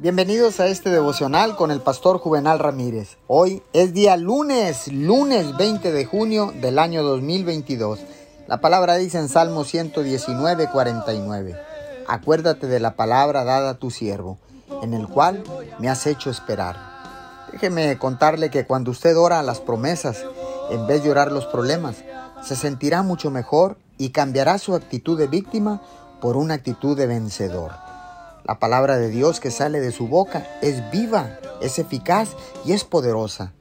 Bienvenidos a este devocional con el pastor Juvenal Ramírez. Hoy es día lunes, lunes 20 de junio del año 2022. La palabra dice en Salmo 119, 49. Acuérdate de la palabra dada a tu siervo, en el cual me has hecho esperar. Déjeme contarle que cuando usted ora las promesas, en vez de orar los problemas, se sentirá mucho mejor y cambiará su actitud de víctima por una actitud de vencedor. La palabra de Dios que sale de su boca es viva, es eficaz y es poderosa.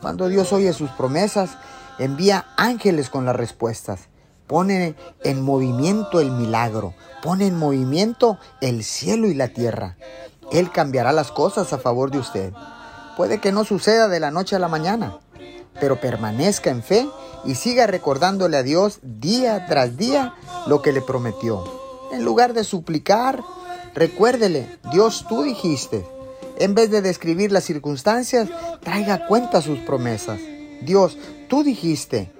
Cuando Dios oye sus promesas, envía ángeles con las respuestas. Pone en movimiento el milagro, pone en movimiento el cielo y la tierra. Él cambiará las cosas a favor de usted. Puede que no suceda de la noche a la mañana, pero permanezca en fe y siga recordándole a Dios día tras día lo que le prometió. En lugar de suplicar, Recuérdele, Dios tú dijiste. En vez de describir las circunstancias, traiga cuenta sus promesas. Dios, tú dijiste.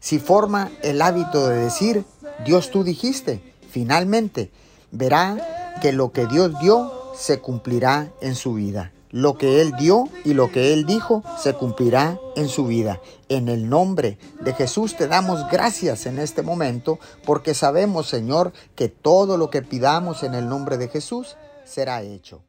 Si forma el hábito de decir, Dios tú dijiste, finalmente verá que lo que Dios dio se cumplirá en su vida. Lo que Él dio y lo que Él dijo se cumplirá en su vida. En el nombre de Jesús te damos gracias en este momento porque sabemos, Señor, que todo lo que pidamos en el nombre de Jesús será hecho.